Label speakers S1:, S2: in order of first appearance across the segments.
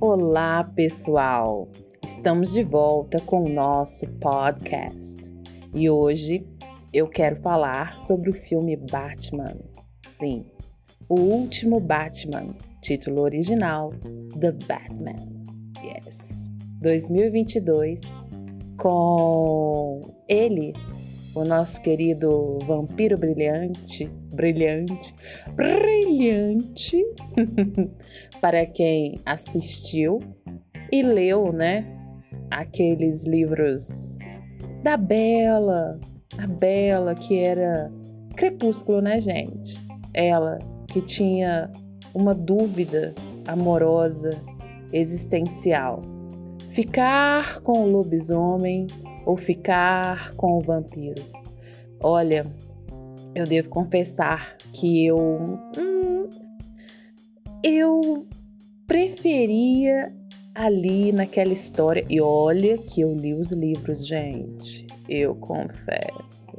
S1: Olá, pessoal! Estamos de volta com o nosso podcast e hoje eu quero falar sobre o filme Batman. Sim, o último Batman, título original The Batman. Yes, 2022, com ele, o nosso querido vampiro brilhante, brilhante, brilhante, para quem assistiu e leu, né, aqueles livros da Bela, a Bela que era Crepúsculo, né, gente? Ela que tinha uma dúvida amorosa, existencial. Ficar com o lobisomem ou ficar com o vampiro? Olha, eu devo confessar que eu. Hum, eu preferia ali naquela história. E olha que eu li os livros, gente. Eu confesso.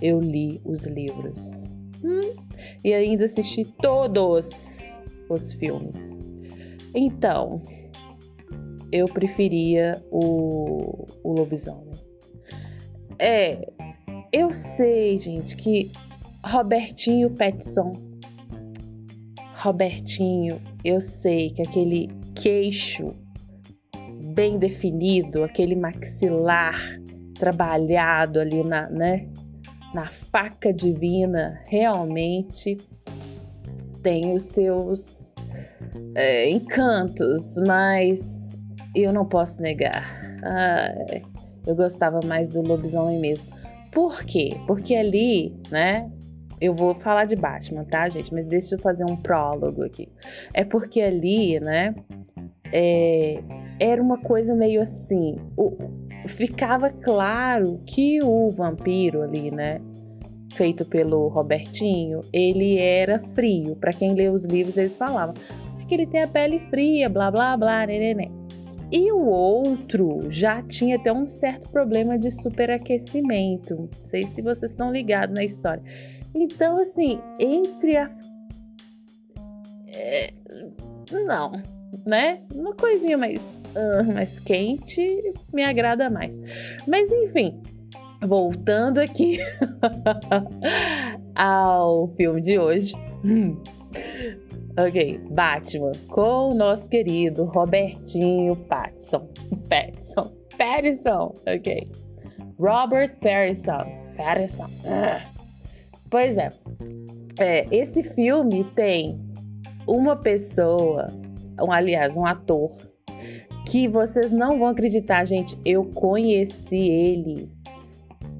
S1: Eu li os livros. Hum, e ainda assisti todos os filmes. Então, eu preferia o, o lobisomem. É, eu sei, gente, que Robertinho Petson, Robertinho, eu sei que aquele queixo bem definido, aquele maxilar trabalhado ali na, né, na faca divina, realmente tem os seus é, encantos, mas eu não posso negar. Eu gostava mais do lobisomem mesmo. Por quê? Porque ali, né? Eu vou falar de Batman, tá, gente? Mas deixa eu fazer um prólogo aqui. É porque ali, né? É, era uma coisa meio assim. O, ficava claro que o vampiro ali, né? Feito pelo Robertinho, ele era frio. Para quem lê os livros, eles falavam que ele tem a pele fria, blá blá blá, neném. E o outro já tinha até um certo problema de superaquecimento. Não sei se vocês estão ligados na história. Então, assim, entre a. É... Não, né? Uma coisinha mais, uh, mais quente me agrada mais. Mas enfim, voltando aqui ao filme de hoje. Ok, Batman com o nosso querido Robertinho Pattinson. Pattinson, Pattinson, ok. Robert Pattinson, Pattinson. Ah. Pois é, é, esse filme tem uma pessoa um, aliás, um ator que vocês não vão acreditar, gente. Eu conheci ele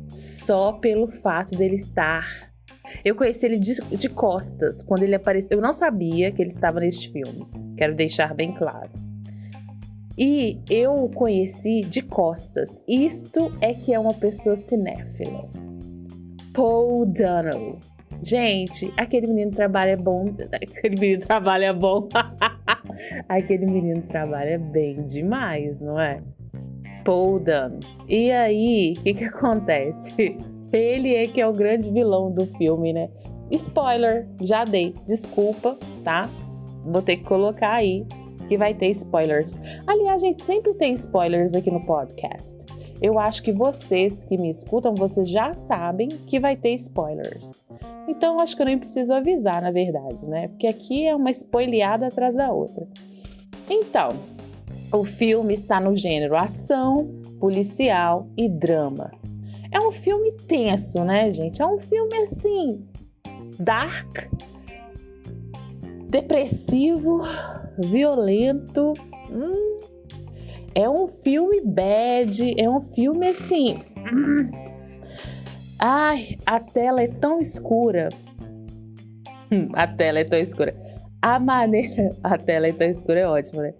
S1: só pelo fato dele estar. Eu conheci ele de, de costas quando ele apareceu. Eu não sabia que ele estava neste filme. Quero deixar bem claro. E eu o conheci de costas. Isto é que é uma pessoa cinéfila. Paul Dano. Gente, aquele menino trabalha bom. Aquele menino trabalha bom. aquele menino trabalha bem demais, não é? Paul Dano. E aí, o que que acontece? Ele é que é o grande vilão do filme, né? Spoiler, já dei. Desculpa, tá? Vou ter que colocar aí que vai ter spoilers. Aliás, a gente sempre tem spoilers aqui no podcast eu acho que vocês que me escutam, vocês já sabem que vai ter spoilers. Então acho que eu nem preciso avisar, na verdade, né? Porque aqui é uma spoileada atrás da outra. Então, o filme está no gênero ação, policial e drama. É um filme tenso, né, gente? É um filme assim dark, depressivo, violento. Hum, é um filme bad, é um filme assim. Ai, a tela é tão escura. Hum, a tela é tão escura. A maneira. A tela é tão escura é ótimo, né?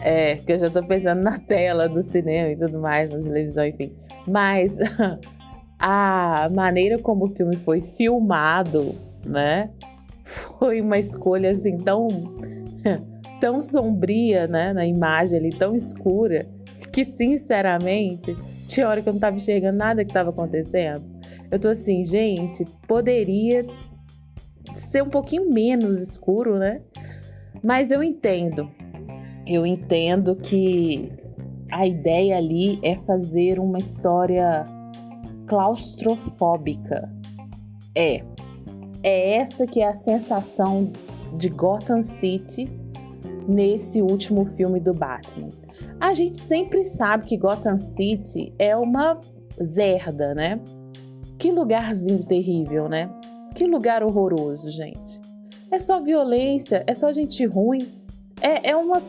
S1: É, porque eu já tô pensando na tela do cinema e tudo mais, na televisão, enfim. Mas a maneira como o filme foi filmado, né? Foi uma escolha assim tão tão sombria, né, na imagem ali, tão escura, que sinceramente, tinha hora que eu não tava enxergando nada que tava acontecendo. Eu tô assim, gente, poderia ser um pouquinho menos escuro, né? Mas eu entendo. Eu entendo que a ideia ali é fazer uma história claustrofóbica. É. É essa que é a sensação de Gotham City nesse último filme do Batman. A gente sempre sabe que Gotham City é uma zerda, né? Que lugarzinho terrível, né? Que lugar horroroso, gente. É só violência, é só gente ruim. É, é uma.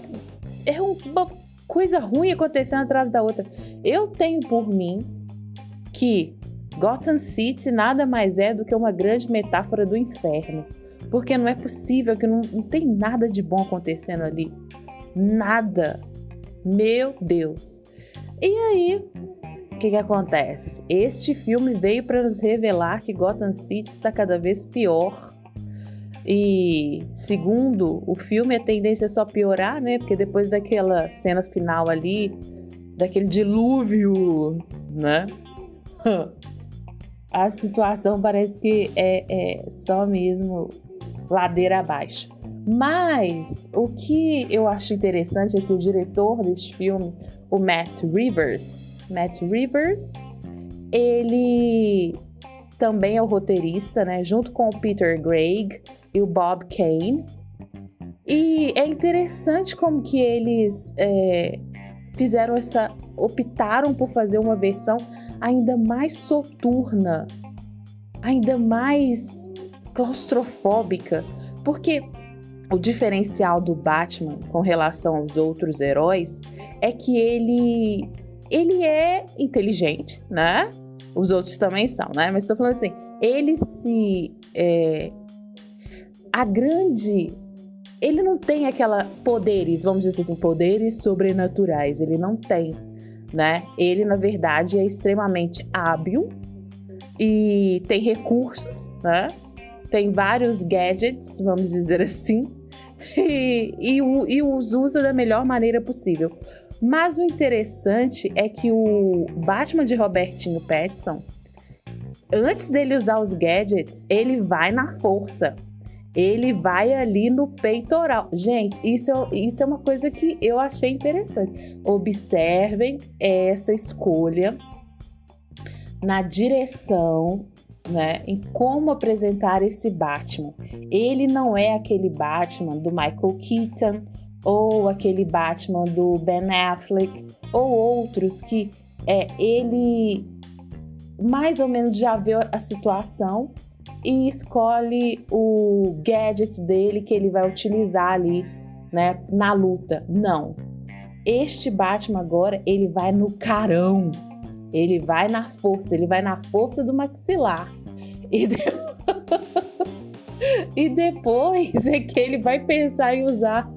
S1: É uma coisa ruim acontecendo atrás da outra. Eu tenho por mim que Gotham City nada mais é do que uma grande metáfora do inferno. Porque não é possível que não, não tem nada de bom acontecendo ali. Nada. Meu Deus. E aí, o que, que acontece? Este filme veio para nos revelar que Gotham City está cada vez pior. E segundo o filme, a tendência é só piorar, né? Porque depois daquela cena final ali, daquele dilúvio, né? A situação parece que é, é só mesmo ladeira abaixo. Mas o que eu acho interessante é que o diretor deste filme, o Matt Rivers, Matt Rivers, ele também é o roteirista, né? Junto com o Peter Greig e o Bob Kane. E é interessante como que eles é, fizeram essa, optaram por fazer uma versão ainda mais soturna, ainda mais claustrofóbica, porque o diferencial do Batman com relação aos outros heróis é que ele ele é inteligente, né? Os outros também são, né? Mas estou falando assim, ele se é, a grande ele não tem aquela poderes, vamos dizer assim, poderes sobrenaturais. Ele não tem, né? Ele na verdade é extremamente hábil e tem recursos, né? tem vários gadgets, vamos dizer assim, e, e, e os usa da melhor maneira possível. Mas o interessante é que o Batman de Robertinho Pattinson, antes dele usar os gadgets, ele vai na força. Ele vai ali no peitoral. Gente, isso, isso é uma coisa que eu achei interessante. Observem essa escolha na direção né, em como apresentar esse Batman. Ele não é aquele Batman do Michael Keaton ou aquele Batman do Ben Affleck ou outros que é ele mais ou menos já vê a situação e escolhe o gadget dele que ele vai utilizar ali, né, na luta. Não. Este Batman agora, ele vai no carão. Ele vai na força, ele vai na força do maxilar. E, de... e depois é que ele vai pensar em usar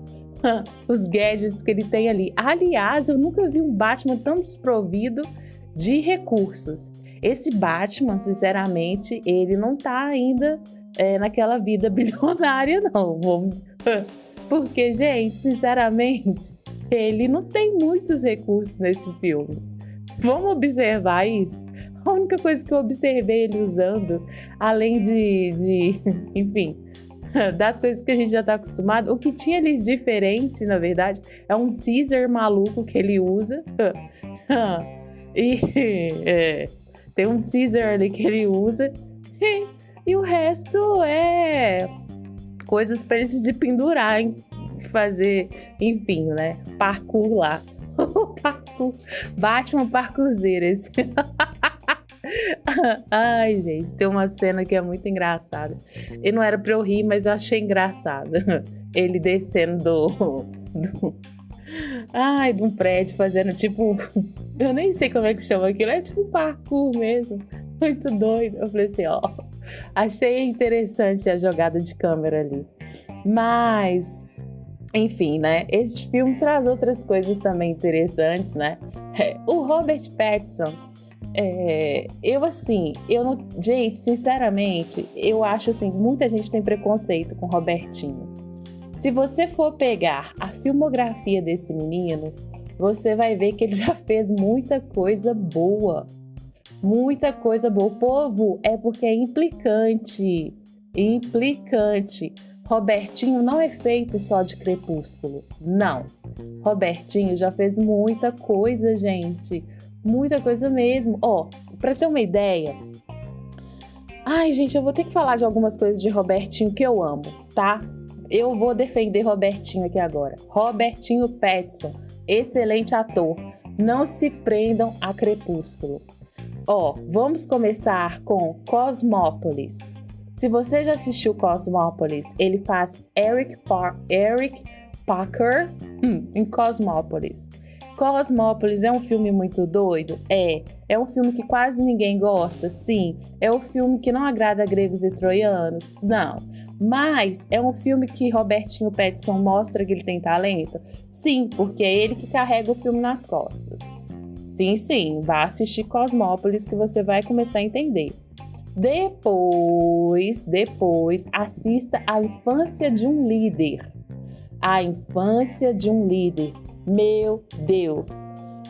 S1: os gadgets que ele tem ali. Aliás, eu nunca vi um Batman tão desprovido de recursos. Esse Batman, sinceramente, ele não tá ainda é, naquela vida bilionária, não. Porque, gente, sinceramente, ele não tem muitos recursos nesse filme. Vamos observar isso. A única coisa que eu observei ele usando, além de, de enfim, das coisas que a gente já está acostumado, o que tinha ali diferente, na verdade, é um teaser maluco que ele usa. e é, tem um teaser ali que ele usa. E, e o resto é coisas para ele se pendurar, fazer, enfim, né? Parkour lá. parkour. Batman parkourzeiro. Esse. Ai, gente, tem uma cena que é muito engraçada. E não era pra eu rir, mas eu achei engraçado. Ele descendo do. do ai, de um prédio, fazendo tipo. Eu nem sei como é que chama aquilo, é tipo parkour mesmo. Muito doido. Eu falei assim, ó. Achei interessante a jogada de câmera ali. Mas, enfim, né? Esse filme traz outras coisas também interessantes, né? O Robert Pattinson é, eu assim, eu não. Gente, sinceramente, eu acho assim, muita gente tem preconceito com Robertinho. Se você for pegar a filmografia desse menino, você vai ver que ele já fez muita coisa boa. Muita coisa boa. O povo é porque é implicante. implicante. Robertinho não é feito só de crepúsculo, não. Robertinho já fez muita coisa, gente. Muita coisa mesmo. Ó, oh, para ter uma ideia. Ai, gente, eu vou ter que falar de algumas coisas de Robertinho que eu amo, tá? Eu vou defender Robertinho aqui agora. Robertinho Petson, excelente ator. Não se prendam a Crepúsculo. Ó, vamos começar com Cosmópolis. Se você já assistiu Cosmópolis, ele faz Eric, Par Eric Parker hum, em Cosmópolis. Cosmópolis é um filme muito doido? É. É um filme que quase ninguém gosta? Sim. É um filme que não agrada gregos e troianos? Não. Mas é um filme que Robertinho Petson mostra que ele tem talento? Sim, porque é ele que carrega o filme nas costas. Sim, sim, vá assistir Cosmópolis que você vai começar a entender. Depois, depois, assista A Infância de um Líder. A Infância de um Líder. Meu Deus!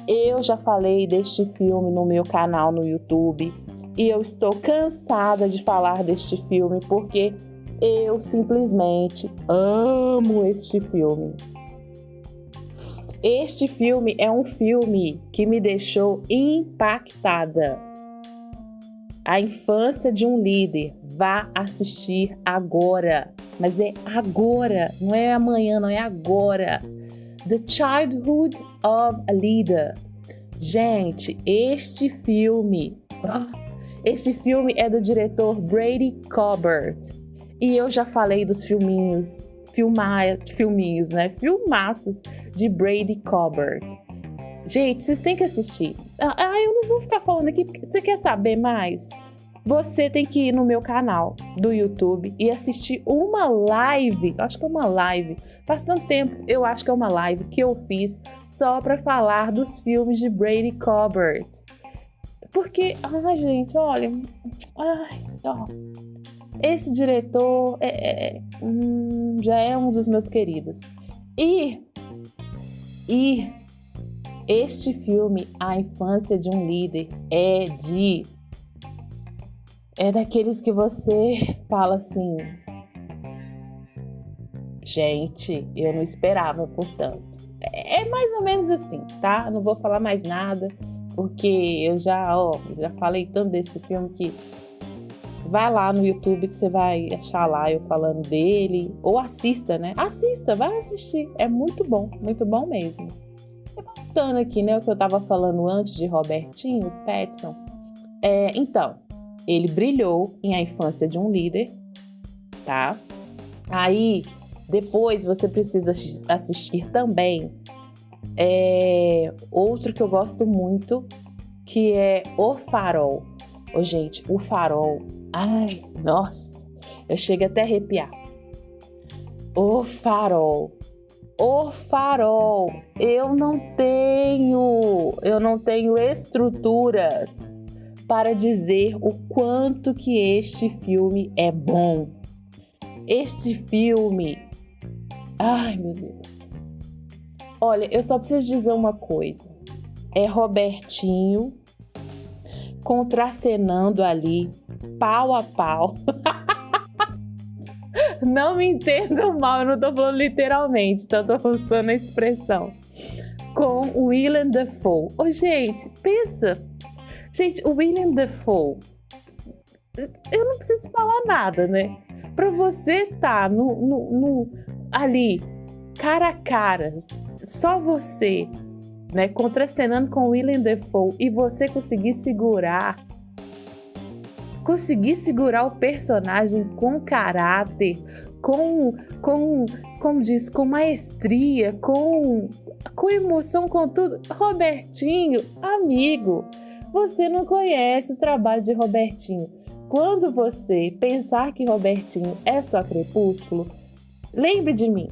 S1: Eu já falei deste filme no meu canal no YouTube e eu estou cansada de falar deste filme porque eu simplesmente amo este filme. Este filme é um filme que me deixou impactada. A infância de um líder. Vá assistir agora. Mas é agora, não é amanhã, não é agora. The Childhood of a Leader. Gente, este filme. Este filme é do diretor Brady Colbert. E eu já falei dos filminhos, filmar, filminhos, né? Filmaços de Brady Colbert. Gente, vocês têm que assistir. Ah, ah, eu não vou ficar falando aqui, você quer saber mais? Você tem que ir no meu canal do YouTube e assistir uma live. Acho que é uma live. Faz tanto tempo, eu acho que é uma live que eu fiz só para falar dos filmes de Brady Colbert. Porque, ai, gente, olha. Ai, ó. Esse diretor é, é, é, hum, já é um dos meus queridos. E, e este filme, A Infância de um Líder, é de. É daqueles que você fala assim. Gente, eu não esperava, portanto. É, é mais ou menos assim, tá? Não vou falar mais nada, porque eu já, ó, já falei tanto desse filme que Vai lá no YouTube que você vai achar lá eu falando dele. Ou assista, né? Assista, vai assistir. É muito bom, muito bom mesmo. E voltando aqui, né? O que eu tava falando antes de Robertinho Petson. É, então, ele brilhou em A Infância de um Líder, tá? Aí, depois você precisa assistir também é, outro que eu gosto muito, que é O Farol. Ô, gente, O Farol Ai, nossa, eu chego até a arrepiar. O farol. O farol. Eu não tenho, eu não tenho estruturas para dizer o quanto que este filme é bom. Este filme. Ai, meu Deus. Olha, eu só preciso dizer uma coisa. É Robertinho contracenando ali pau a pau. não me entendam mal, eu não tô falando literalmente, então eu tô usando a expressão. Com William Dafoe. Ô, gente, pensa. Gente, o William Dafoe. Eu não preciso falar nada, né? Pra você tá no, no, no ali, cara a cara, só você, né, contracenando com William Dafoe e você conseguir segurar conseguir segurar o personagem com caráter, com, com, como diz, com maestria, com, com emoção, com tudo. Robertinho, amigo, você não conhece o trabalho de Robertinho. Quando você pensar que Robertinho é só crepúsculo, lembre de mim.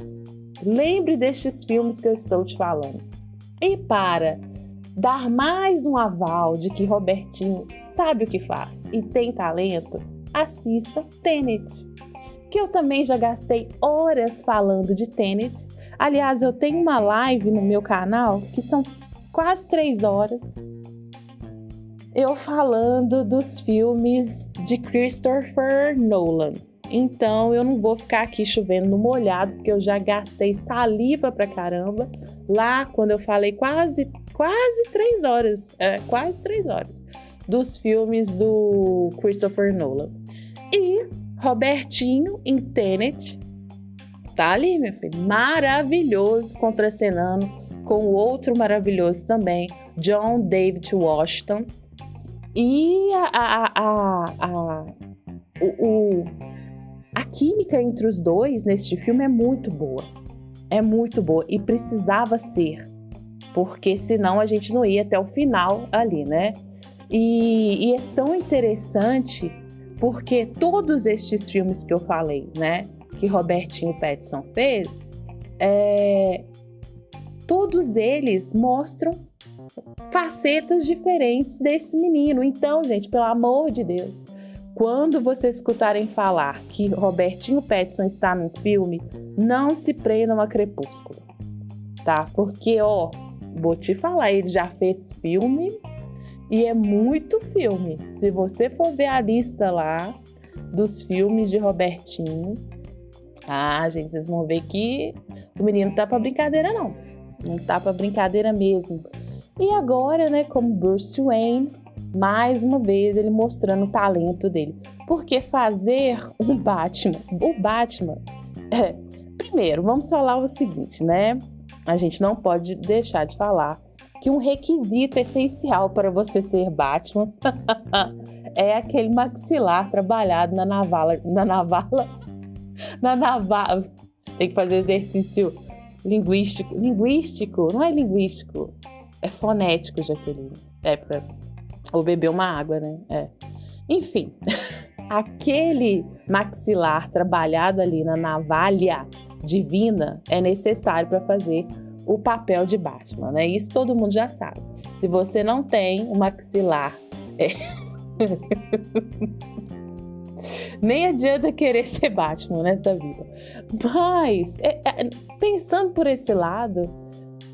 S1: Lembre destes filmes que eu estou te falando. E para dar mais um aval de que Robertinho sabe o que faz e tem talento, assista Tenet, que eu também já gastei horas falando de Tenet. Aliás, eu tenho uma live no meu canal que são quase três horas eu falando dos filmes de Christopher Nolan, Então eu não vou ficar aqui chovendo no molhado, porque eu já gastei saliva pra caramba lá quando eu falei quase, quase três horas, é, quase três horas dos filmes do Christopher Nolan. E Robertinho em Tenet tá ali, meu filho, maravilhoso, contracenando com o outro maravilhoso também, John David Washington. E a, a, a, a, o, o, a química entre os dois neste filme é muito boa. É muito boa e precisava ser, porque senão a gente não ia até o final ali, né? E, e é tão interessante porque todos estes filmes que eu falei, né, que Robertinho Pattinson fez, é, todos eles mostram facetas diferentes desse menino. Então, gente, pelo amor de Deus, quando vocês escutarem falar que Robertinho Pattinson está no filme, não se prendam a Crepúsculo, tá? Porque, ó, vou te falar, ele já fez filme e é muito filme. Se você for ver a lista lá dos filmes de Robertinho, ah, gente, vocês vão ver que o menino tá pra brincadeira, não. Não tá pra brincadeira mesmo. E agora, né, como Bruce Wayne, mais uma vez ele mostrando o talento dele. Porque fazer um Batman, o Batman, é, primeiro, vamos falar o seguinte, né? A gente não pode deixar de falar que um requisito essencial para você ser Batman é aquele maxilar trabalhado na navala, na navala, na navala. Tem que fazer exercício linguístico, linguístico, não é linguístico, é fonético, Jaqueline. É para ou beber uma água, né? É. Enfim, aquele maxilar trabalhado ali na navalha divina é necessário para fazer o papel de Batman, né? Isso todo mundo já sabe. Se você não tem o maxilar. É... Nem adianta querer ser Batman nessa vida. Mas, é, é, pensando por esse lado,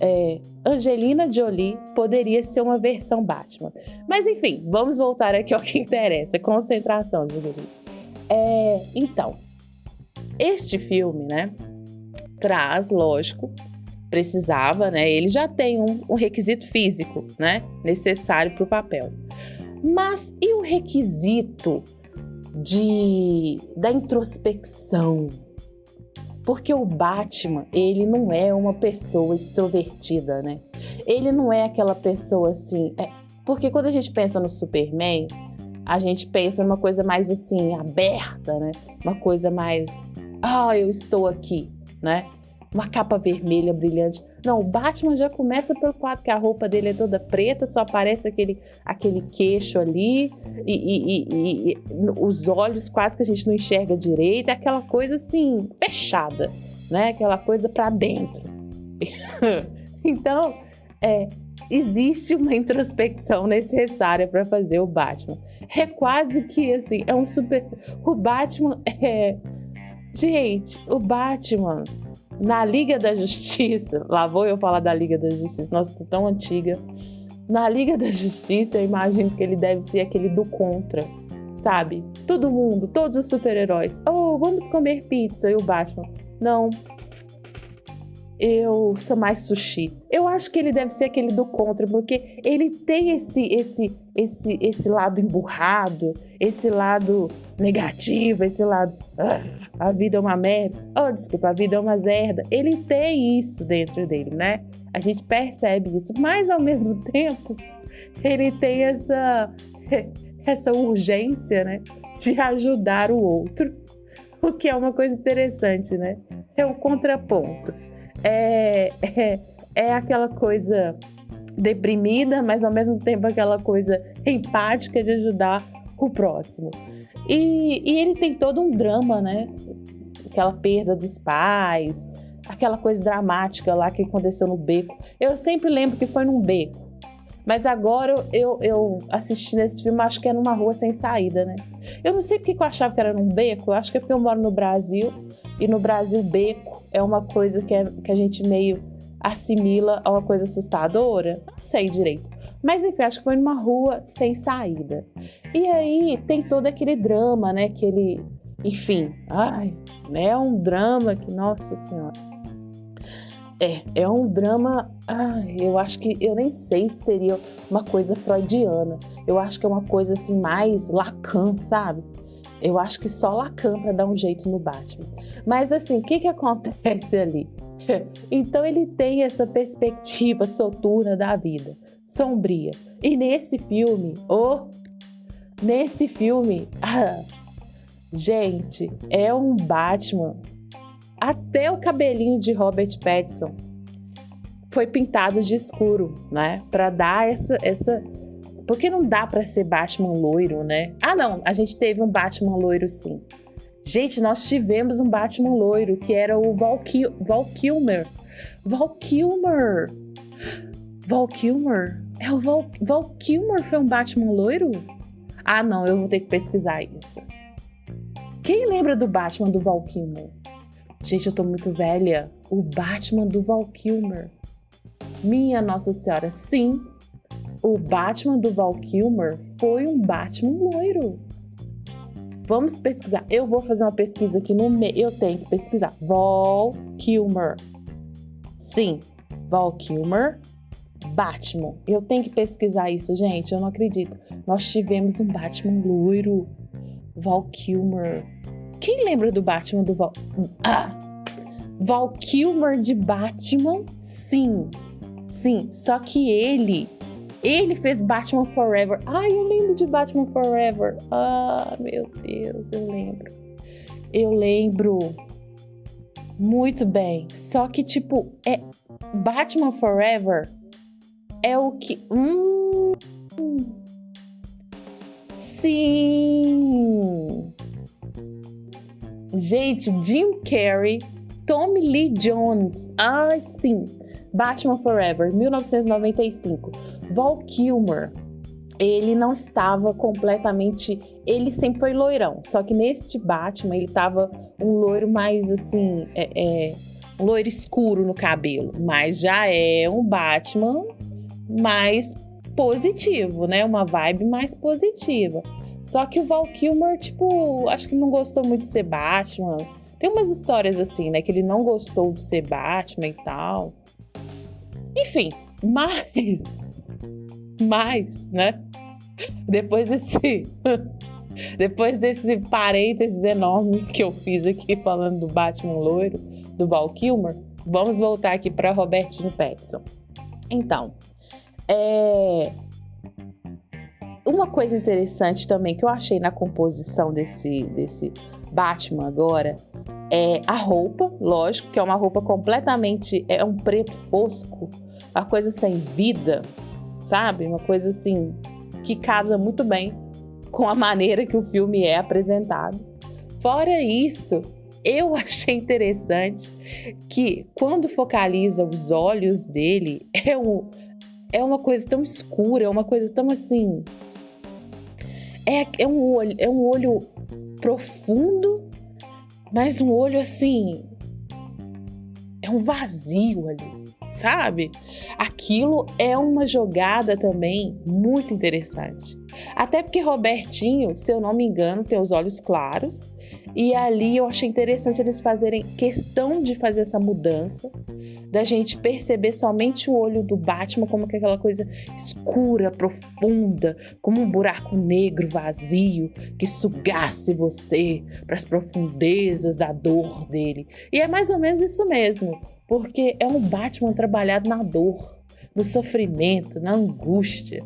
S1: é, Angelina Jolie poderia ser uma versão Batman. Mas enfim, vamos voltar aqui ao que interessa. Concentração, Jolie. É, então, este filme, né, traz, lógico, precisava, né? Ele já tem um, um requisito físico, né? Necessário para o papel. Mas e o requisito de da introspecção? Porque o Batman, ele não é uma pessoa extrovertida, né? Ele não é aquela pessoa assim. É... porque quando a gente pensa no Superman, a gente pensa numa coisa mais assim, aberta, né? Uma coisa mais. Ah, eu estou aqui, né? Uma capa vermelha brilhante. Não, o Batman já começa pelo fato que a roupa dele é toda preta, só aparece aquele, aquele queixo ali e, e, e, e os olhos quase que a gente não enxerga direito, é aquela coisa assim, fechada, né? Aquela coisa para dentro. então, é, existe uma introspecção necessária para fazer o Batman. É quase que assim, é um super. O Batman é. Gente, o Batman na Liga da Justiça, lá vou eu falar da Liga da Justiça, nossa, tô tão antiga. Na Liga da Justiça, eu imagino que ele deve ser aquele do contra, sabe? Todo mundo, todos os super-heróis. Oh, vamos comer pizza. E o Batman, não, eu sou mais sushi. Eu acho que ele deve ser aquele do contra, porque ele tem esse esse esse esse lado emburrado, esse lado negativo, esse lado ah, a vida é uma merda. Oh, desculpa, a vida é uma zerda. Ele tem isso dentro dele, né? A gente percebe isso, mas ao mesmo tempo ele tem essa essa urgência, né, de ajudar o outro, o que é uma coisa interessante, né? É o contraponto é, é, é aquela coisa deprimida, mas ao mesmo tempo aquela coisa empática de ajudar o próximo. E, e ele tem todo um drama, né? Aquela perda dos pais, aquela coisa dramática lá que aconteceu no beco. Eu sempre lembro que foi num beco. Mas agora eu, eu assisti nesse filme, acho que é numa rua sem saída, né? Eu não sei porque eu achava que era num beco, eu acho que é porque eu moro no Brasil e no Brasil, beco é uma coisa que, é, que a gente meio assimila a uma coisa assustadora. Não sei direito. Mas enfim, acho que foi numa rua sem saída. E aí tem todo aquele drama, né? Que ele, enfim, ai, né, é um drama que, nossa senhora. É, é um drama, ai, eu acho que, eu nem sei se seria uma coisa freudiana. Eu acho que é uma coisa assim mais Lacan, sabe? Eu acho que só Lacan para dar um jeito no Batman. Mas assim, o que que acontece ali? Então ele tem essa perspectiva soturna da vida, sombria. E nesse filme, oh, nesse filme, ah, gente, é um Batman. Até o cabelinho de Robert Pattinson foi pintado de escuro, né? Para dar essa essa porque não dá para ser Batman loiro, né? Ah, não, a gente teve um Batman loiro sim. Gente, nós tivemos um Batman loiro, que era o Val, Kil Val Kilmer. Val Kilmer! Val Kilmer? É o Val, Val Kilmer foi um Batman loiro? Ah, não, eu vou ter que pesquisar isso. Quem lembra do Batman do Val Kilmer? Gente, eu tô muito velha. O Batman do Val Kilmer. Minha Nossa Senhora, sim. O Batman do Val Kilmer foi um Batman loiro. Vamos pesquisar. Eu vou fazer uma pesquisa aqui no meio. Eu tenho que pesquisar. Val Kilmer. Sim, Val Kilmer. Batman. Eu tenho que pesquisar isso, gente. Eu não acredito. Nós tivemos um Batman loiro. Val Kilmer. Quem lembra do Batman do Val. Ah! Val Kilmer de Batman? Sim. Sim. Só que ele ele fez Batman Forever. Ai, eu lembro de Batman Forever. Ah, meu Deus, eu lembro. Eu lembro muito bem. Só que, tipo, é Batman Forever é o que. Hum, sim! Gente, Jim Carrey, Tommy Lee Jones. Ai, sim. Batman Forever, 1995. Val Kilmer, ele não estava completamente. Ele sempre foi loirão, só que neste Batman ele estava um loiro mais assim. É, é, um loiro escuro no cabelo, mas já é um Batman mais positivo, né? Uma vibe mais positiva. Só que o Val Kilmer, tipo, acho que não gostou muito de ser Batman. Tem umas histórias assim, né? Que ele não gostou de ser Batman e tal. Enfim, mas mas, né? Depois desse. Depois desse parênteses enorme que eu fiz aqui falando do Batman loiro, do Val Kilmer, vamos voltar aqui para Robertinho Pattinson. Então, é... uma coisa interessante também que eu achei na composição desse, desse Batman agora é a roupa, lógico, que é uma roupa completamente. é um preto fosco, uma coisa sem vida, sabe? Uma coisa assim que casa muito bem com a maneira que o filme é apresentado. Fora isso, eu achei interessante que quando focaliza os olhos dele, é, um, é uma coisa tão escura, é uma coisa tão assim. É, é, um olho, é um olho profundo, mas um olho assim. É um vazio ali sabe? Aquilo é uma jogada também muito interessante. Até porque Robertinho, se eu não me engano, tem os olhos claros. E ali eu achei interessante eles fazerem questão de fazer essa mudança, da gente perceber somente o olho do Batman como aquela coisa escura, profunda, como um buraco negro vazio que sugasse você para as profundezas da dor dele. E é mais ou menos isso mesmo porque é um Batman trabalhado na dor, no sofrimento, na angústia,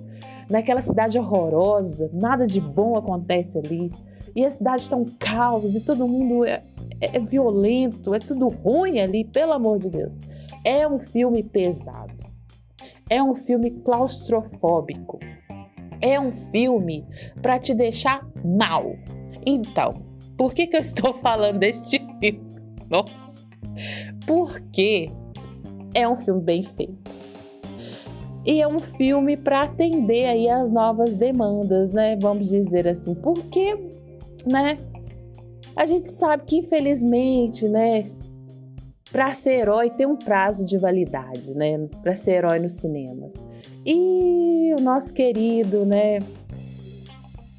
S1: naquela cidade horrorosa, nada de bom acontece ali. E a cidade está um caos e todo mundo é, é, é violento, é tudo ruim ali, pelo amor de Deus. É um filme pesado. É um filme claustrofóbico. É um filme para te deixar mal. Então, por que, que eu estou falando deste filme? Nossa! Porque é um filme bem feito. E é um filme para atender aí as novas demandas, né? Vamos dizer assim, porque, né? A gente sabe que infelizmente, né, para ser herói tem um prazo de validade, né? Para ser herói no cinema. E o nosso querido, né,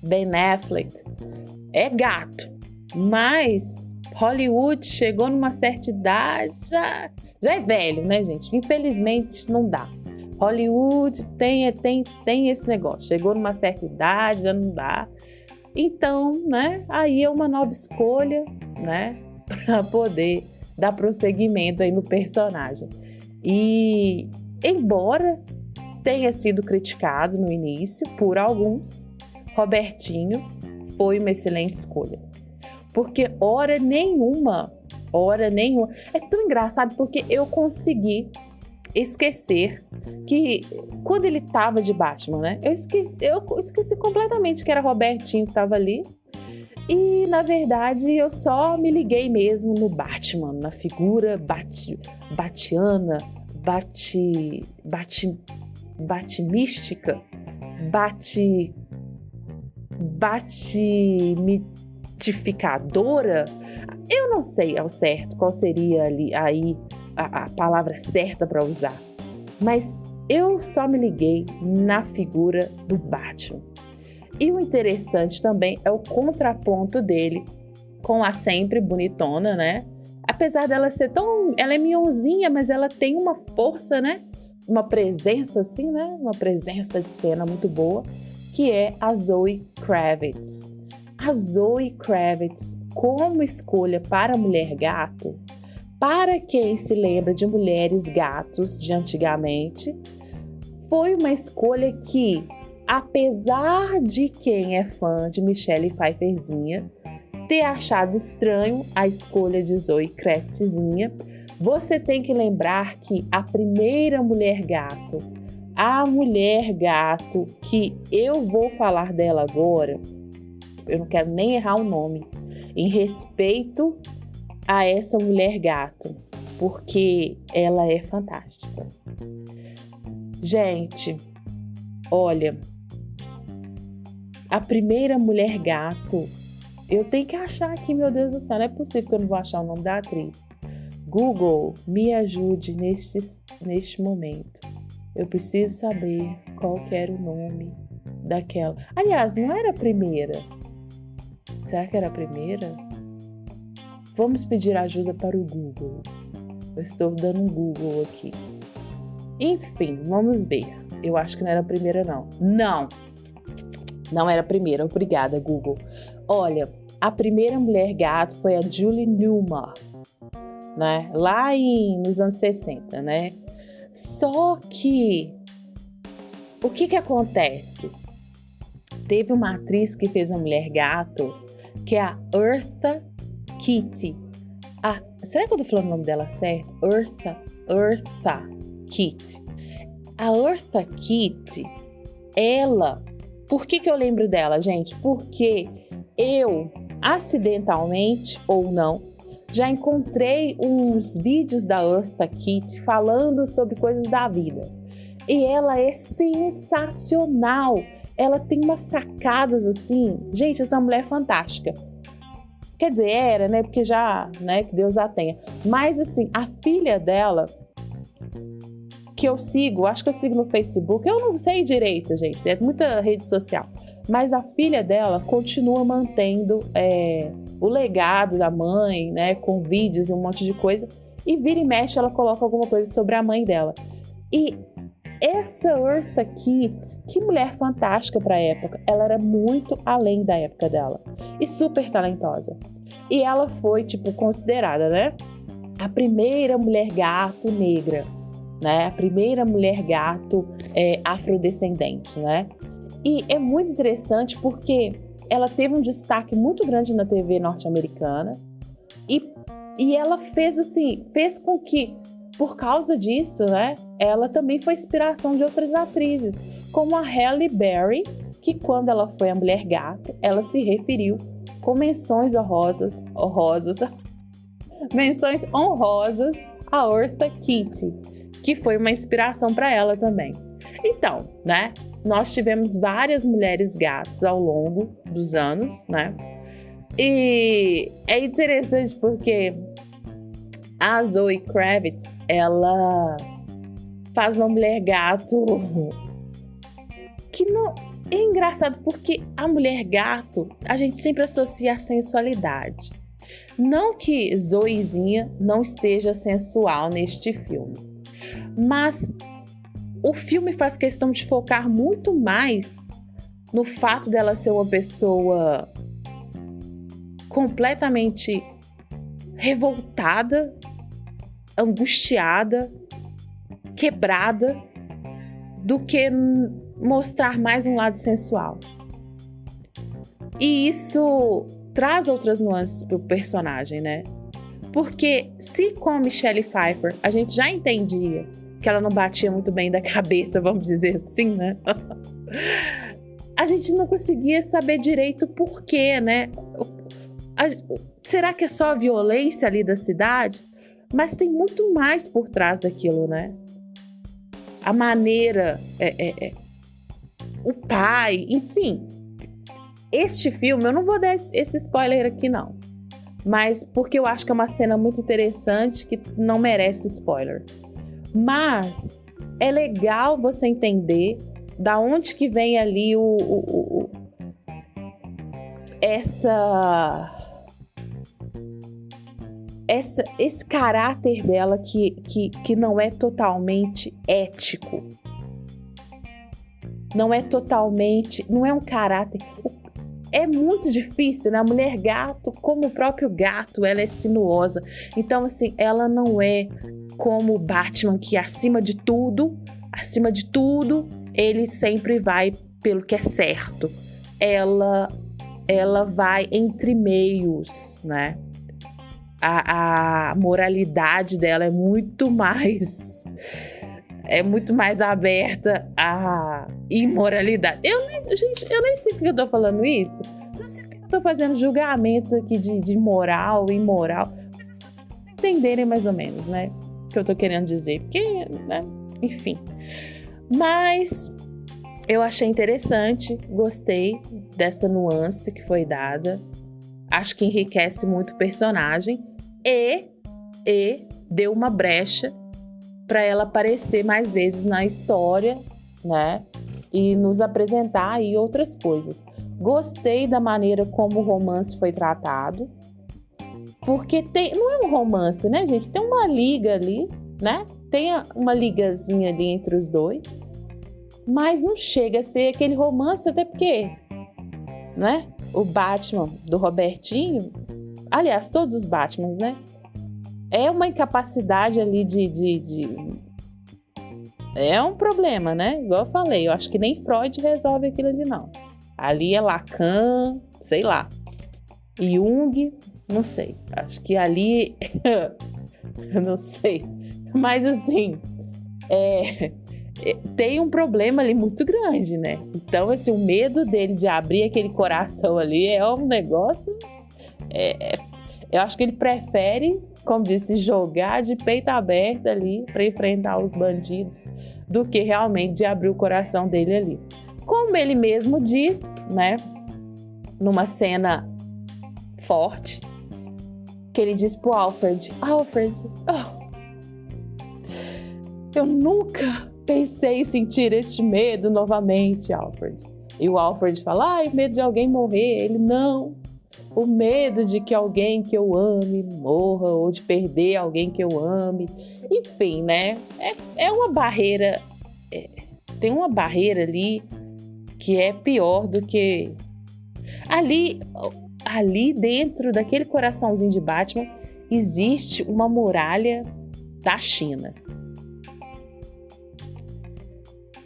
S1: Ben Affleck é gato. Mas Hollywood chegou numa certa idade, já, já é velho, né, gente? Infelizmente não dá. Hollywood tem, tem, tem esse negócio. Chegou numa certa idade, já não dá. Então, né? Aí é uma nova escolha, né? Para poder dar prosseguimento aí no personagem. E embora tenha sido criticado no início por alguns, Robertinho foi uma excelente escolha. Porque hora nenhuma, hora nenhuma. É tão engraçado porque eu consegui esquecer que quando ele tava de Batman, né? Eu esqueci, eu esqueci completamente que era Robertinho que tava ali. E na verdade eu só me liguei mesmo no Batman, na figura bat, batiana, bate, bate, bate mística, bate, bate mitificadora. Eu não sei ao certo qual seria ali aí a, a palavra certa para usar, mas eu só me liguei na figura do Batman. E o interessante também é o contraponto dele com a sempre bonitona, né? Apesar dela ser tão. Ela é minhonzinha, mas ela tem uma força, né? Uma presença, assim, né? Uma presença de cena muito boa, que é a Zoe Kravitz. A Zoe Kravitz, como escolha para Mulher Gato, para quem se lembra de mulheres gatos de antigamente, foi uma escolha que, apesar de quem é fã de Michelle Pfeifferzinha ter achado estranho a escolha de Zoe Kraftzinha, você tem que lembrar que a primeira mulher gato, a mulher gato que eu vou falar dela agora, eu não quero nem errar o nome, em respeito a essa mulher gato, porque ela é fantástica. Gente, olha, a primeira mulher gato, eu tenho que achar aqui, meu Deus do céu, não é possível que eu não vou achar o nome da atriz. Google, me ajude neste, neste momento. Eu preciso saber qual era o nome daquela. Aliás, não era a primeira. Será que era a primeira? Vamos pedir ajuda para o Google. Eu estou dando um Google aqui. Enfim, vamos ver. Eu acho que não era a primeira, não. Não! Não era a primeira. Obrigada, Google. Olha, a primeira mulher gato foi a Julie Newmar, né? Lá em, nos anos 60, né? Só que o que que acontece? Teve uma atriz que fez a mulher gato, que é a Eartha Kitty. Ah, será que eu tô falando o nome dela certo? Eartha, Eartha Kitty. A Eartha Kitty, ela. Por que, que eu lembro dela, gente? Porque eu, acidentalmente ou não, já encontrei uns vídeos da Eartha Kitty falando sobre coisas da vida. E ela é sensacional. Ela tem umas sacadas assim. Gente, essa mulher é fantástica. Quer dizer, era, né? Porque já, né? Que Deus a tenha. Mas assim, a filha dela, que eu sigo, acho que eu sigo no Facebook, eu não sei direito, gente, é muita rede social. Mas a filha dela continua mantendo é, o legado da mãe, né? Com vídeos e um monte de coisa. E vira e mexe, ela coloca alguma coisa sobre a mãe dela. E essa Eartha Kitt, que mulher fantástica para a época, ela era muito além da época dela e super talentosa. E ela foi, tipo, considerada, né? A primeira mulher gato negra, né? A primeira mulher gato é, afrodescendente, né? E é muito interessante porque ela teve um destaque muito grande na TV norte-americana e, e ela fez assim, fez com que por causa disso, né, ela também foi inspiração de outras atrizes, como a Halle Berry, que quando ela foi a Mulher Gato, ela se referiu com menções honrosas, honrosas, menções honrosas a Eartha Kitt, que foi uma inspiração para ela também. Então, né, nós tivemos várias mulheres gatos ao longo dos anos, né? E é interessante porque a Zoe Kravitz, ela faz uma mulher gato que não. é engraçado porque a mulher gato a gente sempre associa a sensualidade. Não que Zoezinha não esteja sensual neste filme, mas o filme faz questão de focar muito mais no fato dela ser uma pessoa completamente revoltada, angustiada, quebrada, do que mostrar mais um lado sensual. E isso traz outras nuances para o personagem, né? Porque se com a Michelle Pfeiffer a gente já entendia que ela não batia muito bem da cabeça, vamos dizer assim, né? a gente não conseguia saber direito o porquê, né? A, será que é só a violência ali da cidade? Mas tem muito mais por trás daquilo, né? A maneira, é, é, é, o pai, enfim. Este filme, eu não vou dar esse spoiler aqui, não. Mas porque eu acho que é uma cena muito interessante que não merece spoiler. Mas é legal você entender da onde que vem ali o, o, o essa essa, esse caráter dela que, que, que não é totalmente ético. Não é totalmente. Não é um caráter. É muito difícil, né? A mulher gato, como o próprio gato, ela é sinuosa. Então, assim, ela não é como o Batman, que acima de tudo, acima de tudo, ele sempre vai pelo que é certo. Ela ela vai entre meios, né? A, a moralidade dela é muito mais é muito mais aberta à imoralidade. Eu nem, gente, eu nem sei porque eu tô falando isso. Não sei porque eu tô fazendo julgamentos aqui de, de moral imoral. Mas é só pra vocês entenderem mais ou menos, né? que eu tô querendo dizer, porque, né? Enfim. Mas eu achei interessante, gostei dessa nuance que foi dada. Acho que enriquece muito o personagem e, e deu uma brecha para ela aparecer mais vezes na história, né? E nos apresentar aí outras coisas. Gostei da maneira como o romance foi tratado. Porque tem, não é um romance, né, gente? Tem uma liga ali, né? Tem uma ligazinha ali entre os dois. Mas não chega a ser aquele romance, até porque, né? O Batman do Robertinho, aliás, todos os Batmans, né? É uma incapacidade ali de, de, de é um problema, né? Igual eu falei, eu acho que nem Freud resolve aquilo ali, não. Ali é Lacan, sei lá. Jung, não sei. Acho que ali. eu não sei. Mas assim. É, tem um problema ali muito grande, né? Então, assim, o medo dele de abrir aquele coração ali é um negócio. É, é, eu acho que ele prefere, como disse, jogar de peito aberto ali para enfrentar os bandidos do que realmente de abrir o coração dele ali. Como ele mesmo diz, né? Numa cena forte, que ele diz pro Alfred: Alfred, oh, eu nunca pensei em sentir este medo novamente, Alfred. E o Alfred fala: ai, medo de alguém morrer. Ele: não. O medo de que alguém que eu ame morra ou de perder alguém que eu ame. Enfim, né? É, é uma barreira. É, tem uma barreira ali que é pior do que. Ali, ali dentro daquele coraçãozinho de Batman existe uma muralha da China.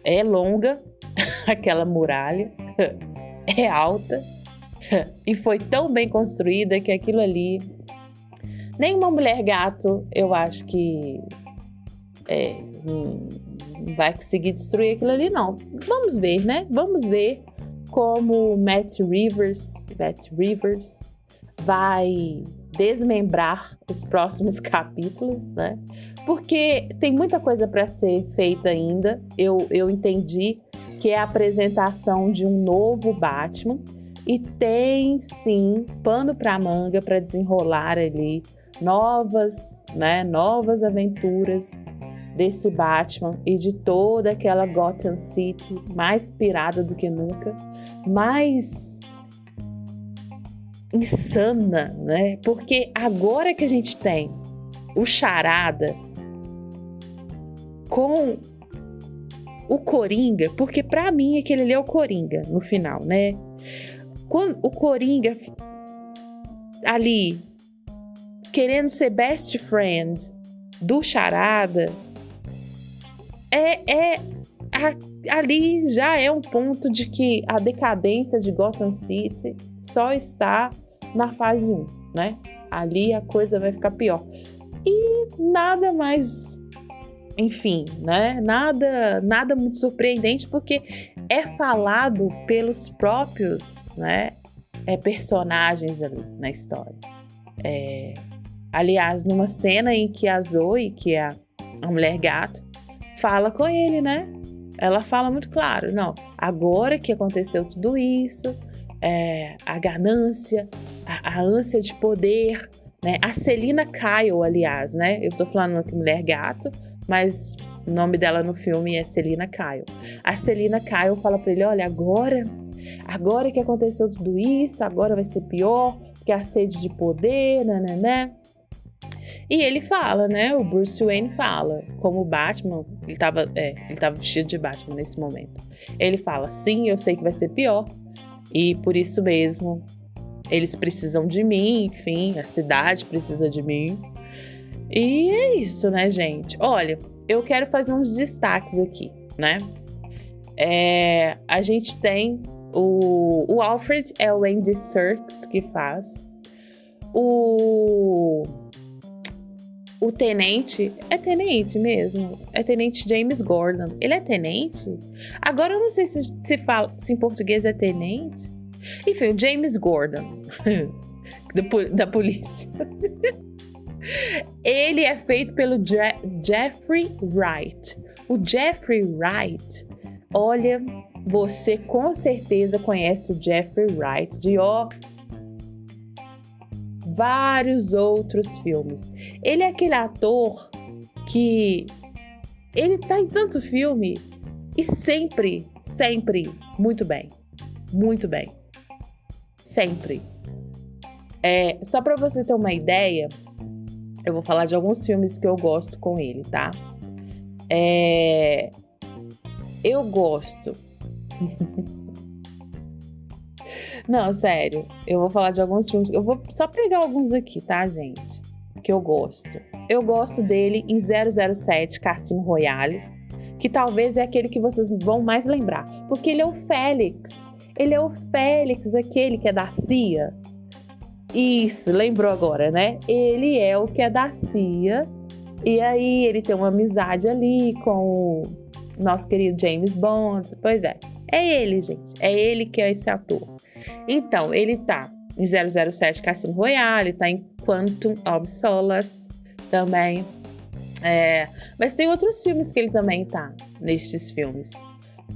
S1: É longa aquela muralha, é alta e foi tão bem construída que aquilo ali nenhuma mulher gato eu acho que é, vai conseguir destruir aquilo ali não. Vamos ver, né? Vamos ver como Matt Rivers, Matt Rivers vai desmembrar os próximos capítulos, né? Porque tem muita coisa para ser feita ainda. Eu, eu entendi que é a apresentação de um novo Batman e tem sim pano para manga para desenrolar ali novas, né, novas aventuras desse Batman e de toda aquela Gotham City mais pirada do que nunca, mais insana, né? Porque agora que a gente tem o Charada com o Coringa, porque para mim aquele ali é o Coringa no final, né? Quando o Coringa ali querendo ser best friend do Charada, é, é a, ali já é um ponto de que a decadência de Gotham City só está na fase 1, né? Ali a coisa vai ficar pior. E nada mais enfim, né? Nada, nada muito surpreendente porque é falado pelos próprios, né? É, personagens ali na história. É, aliás, numa cena em que a Zoe, que é a, mulher gato, fala com ele, né? Ela fala muito claro, não, agora que aconteceu tudo isso, é, a ganância, a, a, ânsia de poder, né? A Celina Kyle, aliás, né? Eu tô falando aqui mulher gato, mas o nome dela no filme é Celina Kyle. A Celina Kyle fala para ele: olha, agora, agora que aconteceu tudo isso, agora vai ser pior, que a sede de poder, né, né. E ele fala, né? O Bruce Wayne fala, como Batman, ele tava, é, ele tava vestido de Batman nesse momento. Ele fala: sim, eu sei que vai ser pior, e por isso mesmo eles precisam de mim, enfim, a cidade precisa de mim. E é isso, né, gente? Olha, eu quero fazer uns destaques aqui, né? É, a gente tem o, o Alfred é o Andy Serkis que faz. O o tenente é tenente mesmo, é tenente James Gordon. Ele é tenente? Agora eu não sei se se fala se em português é tenente. Enfim, o James Gordon da, da polícia. Ele é feito pelo Je Jeffrey Wright. O Jeffrey Wright, olha, você com certeza conhece o Jeffrey Wright de ó vários outros filmes. Ele é aquele ator que ele tá em tanto filme e sempre, sempre muito bem. Muito bem. Sempre. É, só para você ter uma ideia, eu vou falar de alguns filmes que eu gosto com ele, tá? É... Eu gosto. Não, sério. Eu vou falar de alguns filmes. Eu vou só pegar alguns aqui, tá, gente? Que eu gosto. Eu gosto dele em 007 Cassino Royale, que talvez é aquele que vocês vão mais lembrar, porque ele é o Félix. Ele é o Félix, aquele que é da CIA, isso, lembrou agora, né? Ele é o que é da CIA. E aí ele tem uma amizade ali com o nosso querido James Bond. Pois é, é ele, gente. É ele que é esse ator. Então, ele tá em 007 Cassino Royale, tá em Quantum of Solace também. É, mas tem outros filmes que ele também tá nestes filmes.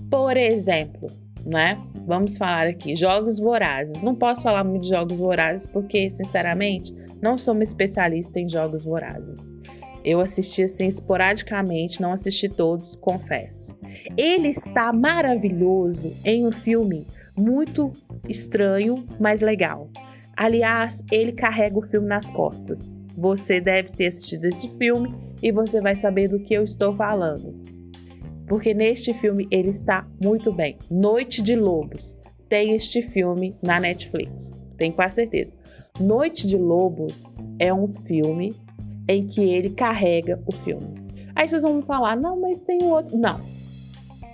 S1: Por exemplo, né? Vamos falar aqui, jogos vorazes. Não posso falar muito de jogos vorazes porque, sinceramente, não sou uma especialista em jogos vorazes. Eu assisti assim esporadicamente, não assisti todos, confesso. Ele está maravilhoso em um filme muito estranho, mas legal. Aliás, ele carrega o filme nas costas. Você deve ter assistido esse filme e você vai saber do que eu estou falando porque neste filme ele está muito bem. Noite de Lobos tem este filme na Netflix, tenho quase certeza. Noite de Lobos é um filme em que ele carrega o filme. Aí vocês vão falar, não, mas tem outro. Não,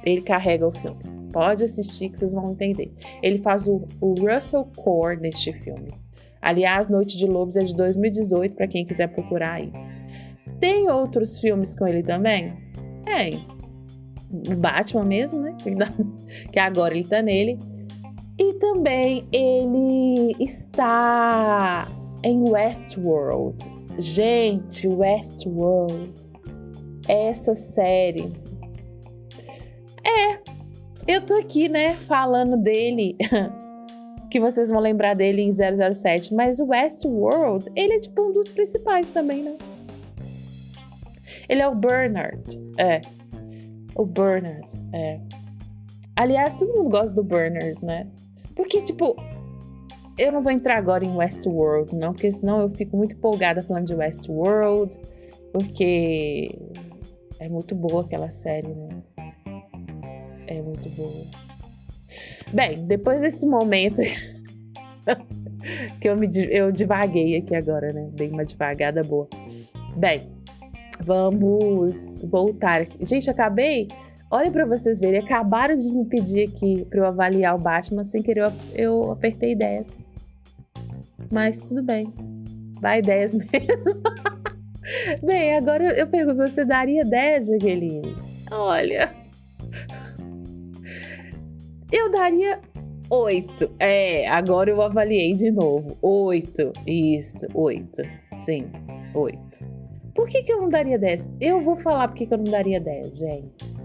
S1: ele carrega o filme. Pode assistir que vocês vão entender. Ele faz o, o Russell Core neste filme. Aliás, Noite de Lobos é de 2018, para quem quiser procurar aí. Tem outros filmes com ele também? Tem Batman mesmo, né? Que agora ele tá nele. E também ele está em Westworld. Gente, Westworld. Essa série. É, eu tô aqui, né, falando dele. que vocês vão lembrar dele em 007, mas o Westworld, ele é tipo um dos principais também, né? Ele é o Bernard. É. O Bernard. É. Aliás, todo mundo gosta do Bernard, né? Porque, tipo, eu não vou entrar agora em Westworld, não, porque senão eu fico muito empolgada falando de Westworld, porque é muito boa aquela série, né? É muito boa. Bem, depois desse momento que eu me eu divaguei aqui agora, né? Dei uma devagada boa. Bem, vamos voltar aqui. Gente, acabei. Olha para vocês verem, acabaram de me pedir aqui para eu avaliar o Batman, sem querer eu, apertei 10. Mas tudo bem. Vai 10 mesmo. bem, agora eu pergunto, você daria 10, Jaqueline? Olha. Eu daria Oito. É, agora eu avaliei de novo. Oito. Isso, oito. Sim, oito. Por que, que eu não daria dez? Eu vou falar por que, que eu não daria dez, gente.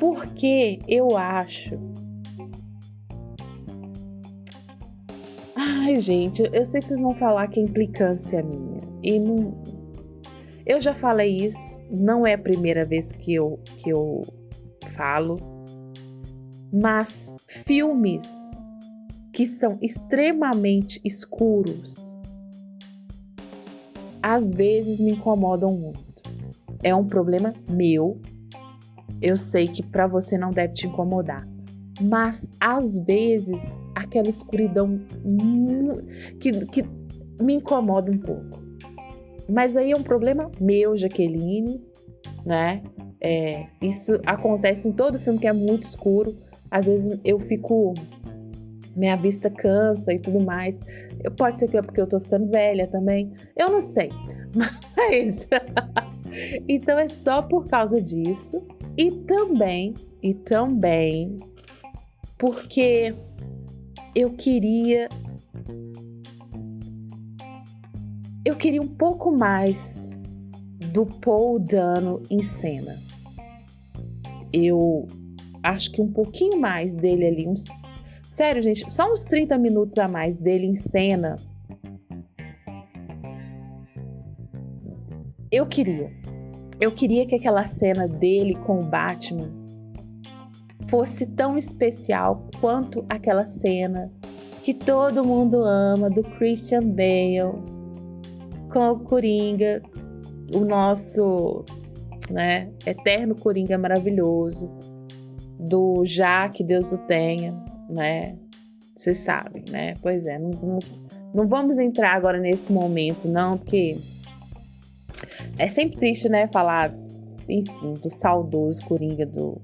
S1: Porque eu acho. Ai, gente, eu sei que vocês vão falar que é implicância minha. E não. Eu já falei isso, não é a primeira vez que eu, que eu falo mas filmes que são extremamente escuros às vezes me incomodam muito. É um problema meu. Eu sei que para você não deve te incomodar, mas às vezes aquela escuridão que, que me incomoda um pouco. Mas aí é um problema meu, Jaqueline, né? É, isso acontece em todo filme que é muito escuro às vezes eu fico. Minha vista cansa e tudo mais. Eu, pode ser que é porque eu tô ficando velha também. Eu não sei. Mas. então é só por causa disso. E também, e também, porque eu queria. Eu queria um pouco mais do Paul Dano em cena. Eu acho que um pouquinho mais dele ali, uns Sério, gente, só uns 30 minutos a mais dele em cena. Eu queria. Eu queria que aquela cena dele com o Batman fosse tão especial quanto aquela cena que todo mundo ama do Christian Bale com o Coringa, o nosso, né, eterno Coringa maravilhoso do já que Deus o tenha, né? Vocês sabem, né? Pois é, não, não, não vamos entrar agora nesse momento, não, porque é sempre triste, né? Falar, enfim, do saudoso Coringa do.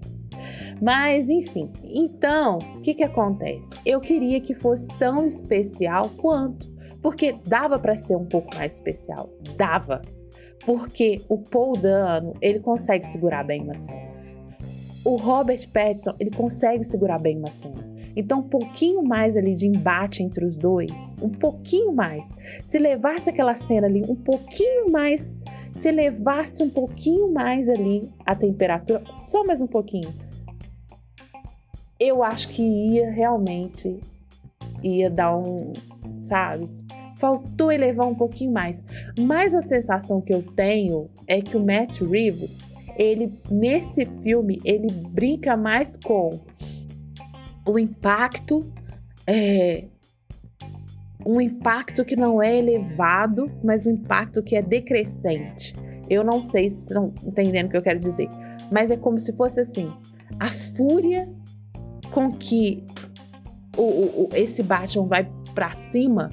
S1: Mas, enfim, então, o que que acontece? Eu queria que fosse tão especial quanto, porque dava para ser um pouco mais especial, dava, porque o Paul Dano ele consegue segurar bem uma cena o Robert Pattinson ele consegue segurar bem uma cena. Então, um pouquinho mais ali de embate entre os dois, um pouquinho mais. Se levasse aquela cena ali um pouquinho mais, se levasse um pouquinho mais ali a temperatura, só mais um pouquinho, eu acho que ia realmente ia dar um, sabe? Faltou elevar um pouquinho mais. Mas a sensação que eu tenho é que o Matt Reeves ele nesse filme ele brinca mais com o impacto é, um impacto que não é elevado, mas um impacto que é decrescente. Eu não sei se estão entendendo o que eu quero dizer, mas é como se fosse assim: a fúria com que o, o, esse Batman vai para cima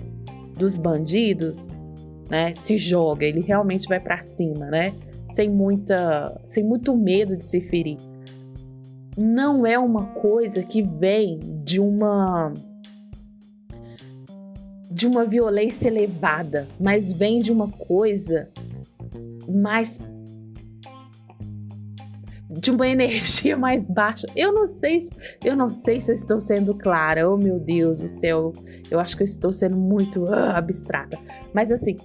S1: dos bandidos, né? Se joga, ele realmente vai para cima, né? sem muita, sem muito medo de se ferir. Não é uma coisa que vem de uma de uma violência elevada, mas vem de uma coisa mais de uma energia mais baixa. Eu não sei, eu não sei se eu estou sendo clara. Oh meu Deus do céu, eu acho que eu estou sendo muito uh, abstrata. Mas assim,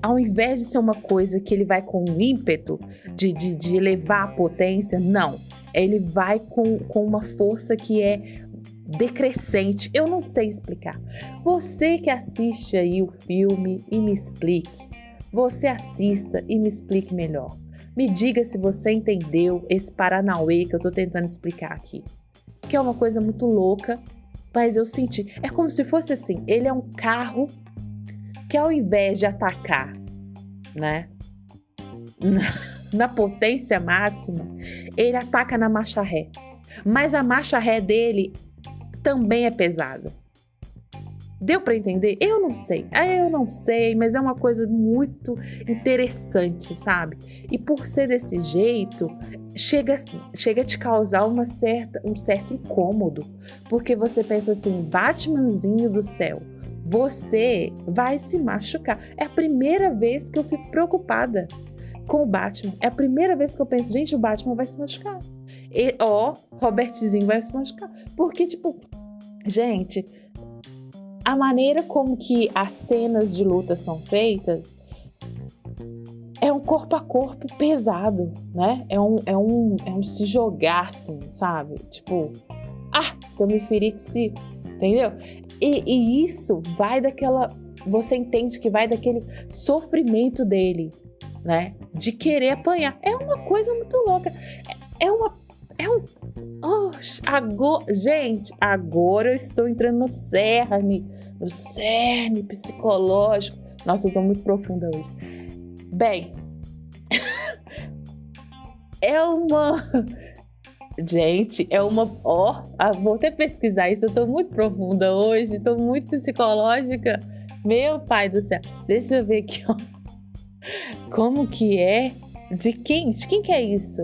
S1: ao invés de ser uma coisa que ele vai com ímpeto de, de, de elevar a potência, não. Ele vai com, com uma força que é decrescente. Eu não sei explicar. Você que assiste aí o filme e me explique. Você assista e me explique melhor. Me diga se você entendeu esse Paranauê que eu tô tentando explicar aqui. Que é uma coisa muito louca, mas eu senti. É como se fosse assim: ele é um carro que ao invés de atacar, né? Na, potência máxima, ele ataca na marcha ré. Mas a marcha ré dele também é pesada. Deu para entender? Eu não sei. Ah, eu não sei, mas é uma coisa muito interessante, sabe? E por ser desse jeito, chega, chega a te causar uma certa, um certo incômodo, porque você pensa assim, Batmanzinho do céu, você vai se machucar. É a primeira vez que eu fico preocupada com o Batman. É a primeira vez que eu penso, gente, o Batman vai se machucar. E, ó, Robertzinho vai se machucar. Porque, tipo, gente, a maneira como que as cenas de luta são feitas é um corpo a corpo pesado, né? É um, é um, é um se jogar assim, sabe? Tipo, ah, se eu me ferir, que se. Entendeu? E, e isso vai daquela. Você entende que vai daquele sofrimento dele, né? De querer apanhar. É uma coisa muito louca. É, é uma é um. Oh, agora, gente, agora eu estou entrando no cerne, no cerne psicológico. Nossa, eu estou muito profunda hoje. Bem, é uma. Gente, é uma. Ó, oh, vou até pesquisar isso. Eu tô muito profunda hoje, tô muito psicológica. Meu pai do céu. Deixa eu ver aqui, ó. Como que é? De quem? De quem que é isso?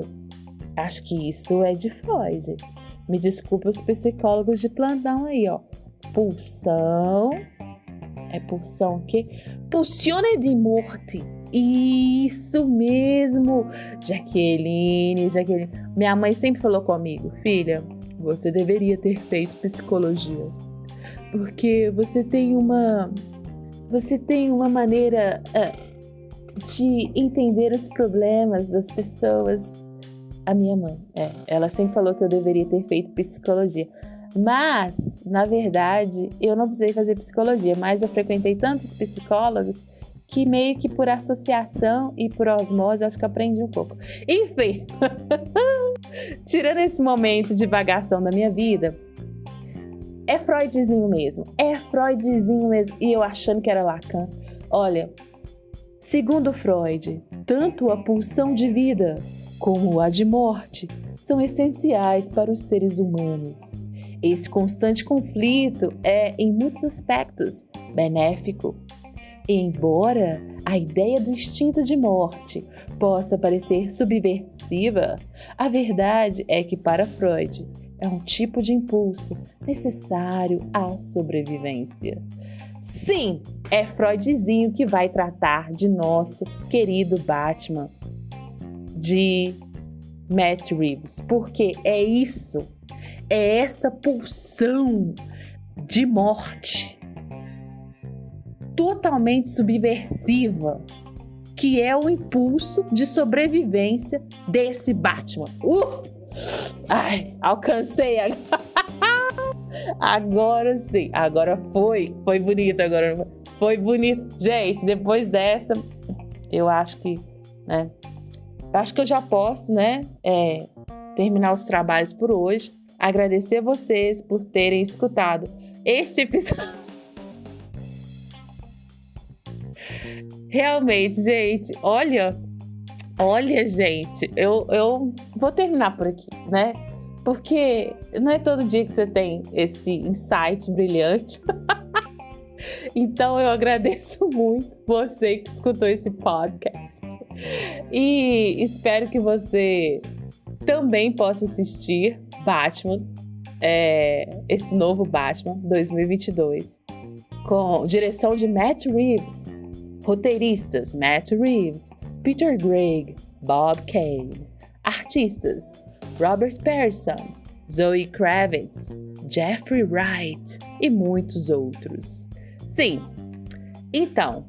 S1: Acho que isso é de Freud. Me desculpe os psicólogos de plantão aí, ó. Pulsão. É pulsão o quê? Pulsione de morte. Isso mesmo, Jaqueline, Jaqueline. Minha mãe sempre falou comigo, filha, você deveria ter feito psicologia, porque você tem uma, você tem uma maneira uh, de entender os problemas das pessoas a minha mãe. É, ela sempre falou que eu deveria ter feito psicologia. Mas, na verdade, eu não precisei fazer psicologia, mas eu frequentei tantos psicólogos que meio que por associação e por osmose acho que aprendi um pouco. Enfim, tirando esse momento de vagação da minha vida, é Freudzinho mesmo. É Freudzinho mesmo. E eu achando que era Lacan. Olha, segundo Freud, tanto a pulsão de vida como a de morte, são essenciais para os seres humanos. Esse constante conflito é, em muitos aspectos, benéfico. Embora a ideia do instinto de morte possa parecer subversiva, a verdade é que, para Freud, é um tipo de impulso necessário à sobrevivência. Sim, é Freudzinho que vai tratar de nosso querido Batman de Matt Reeves, porque é isso, é essa pulsão de morte totalmente subversiva que é o impulso de sobrevivência desse Batman. Uh! Ai, alcancei agora sim, agora foi, foi bonito agora, foi bonito. Gente, depois dessa, eu acho que, né, Acho que eu já posso, né, é, terminar os trabalhos por hoje. Agradecer a vocês por terem escutado este episódio. Realmente, gente, olha, olha, gente, eu, eu vou terminar por aqui, né? Porque não é todo dia que você tem esse insight brilhante. Então eu agradeço muito você que escutou esse podcast e espero que você também possa assistir Batman, é, esse novo Batman 2022, com direção de Matt Reeves, roteiristas Matt Reeves, Peter Gregg, Bob Kane, artistas Robert Pattinson, Zoe Kravitz, Jeffrey Wright e muitos outros. Sim. Então,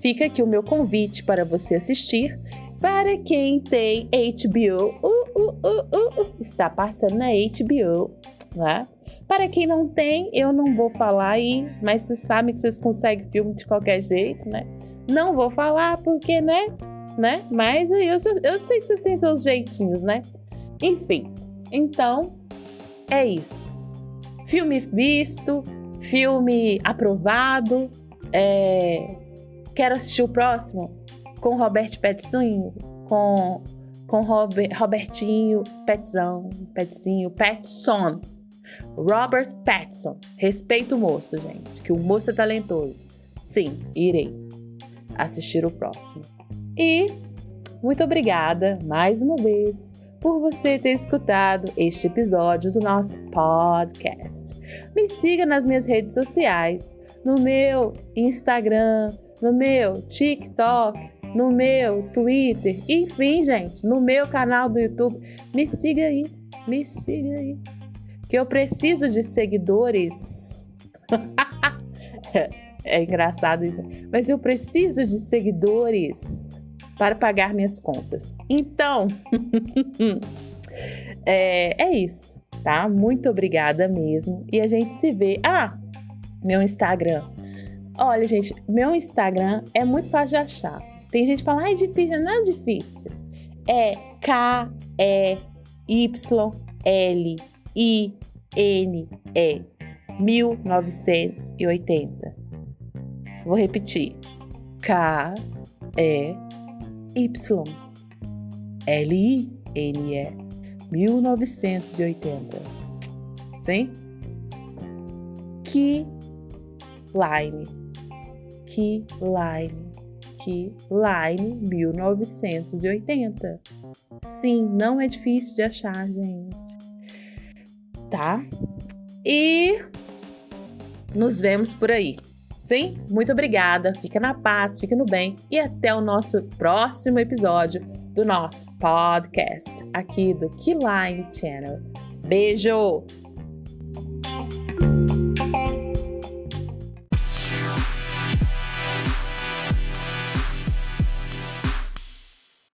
S1: fica aqui o meu convite para você assistir. Para quem tem HBO, uh, uh, uh, está passando na HBO, né? Para quem não tem, eu não vou falar aí, mas vocês sabem que vocês conseguem filme de qualquer jeito, né? Não vou falar porque, né? né? Mas eu, eu sei que vocês têm seus jeitinhos, né? Enfim, então é isso. Filme visto, filme aprovado. É... Quero assistir o próximo com Robert Pattinson, com com Robert, Robertinho Petzão, Petzinho, Petson. Robert Pattinson. Respeito o moço, gente, que o moço é talentoso. Sim, irei assistir o próximo. E muito obrigada mais uma vez por você ter escutado este episódio do nosso podcast. Me siga nas minhas redes sociais, no meu Instagram, no meu TikTok, no meu Twitter, enfim, gente, no meu canal do YouTube. Me siga aí, me siga aí. Que eu preciso de seguidores. é engraçado isso, mas eu preciso de seguidores para pagar minhas contas. Então, é, é isso, tá? Muito obrigada mesmo. E a gente se vê. Ah, meu Instagram. Olha, gente, meu Instagram é muito fácil de achar. Tem gente que fala, ah, é difícil. Não é difícil. É K-E-Y-L-I-N-E 1980. Vou repetir. K-E-Y-L-I-N-E 1980. Sim? Que line. Que line aqui, Line 1980. Sim, não é difícil de achar, gente. Tá? E nos vemos por aí. Sim? Muito obrigada. Fica na paz, fica no bem e até o nosso próximo episódio do nosso podcast aqui do Keyline Channel. Beijo!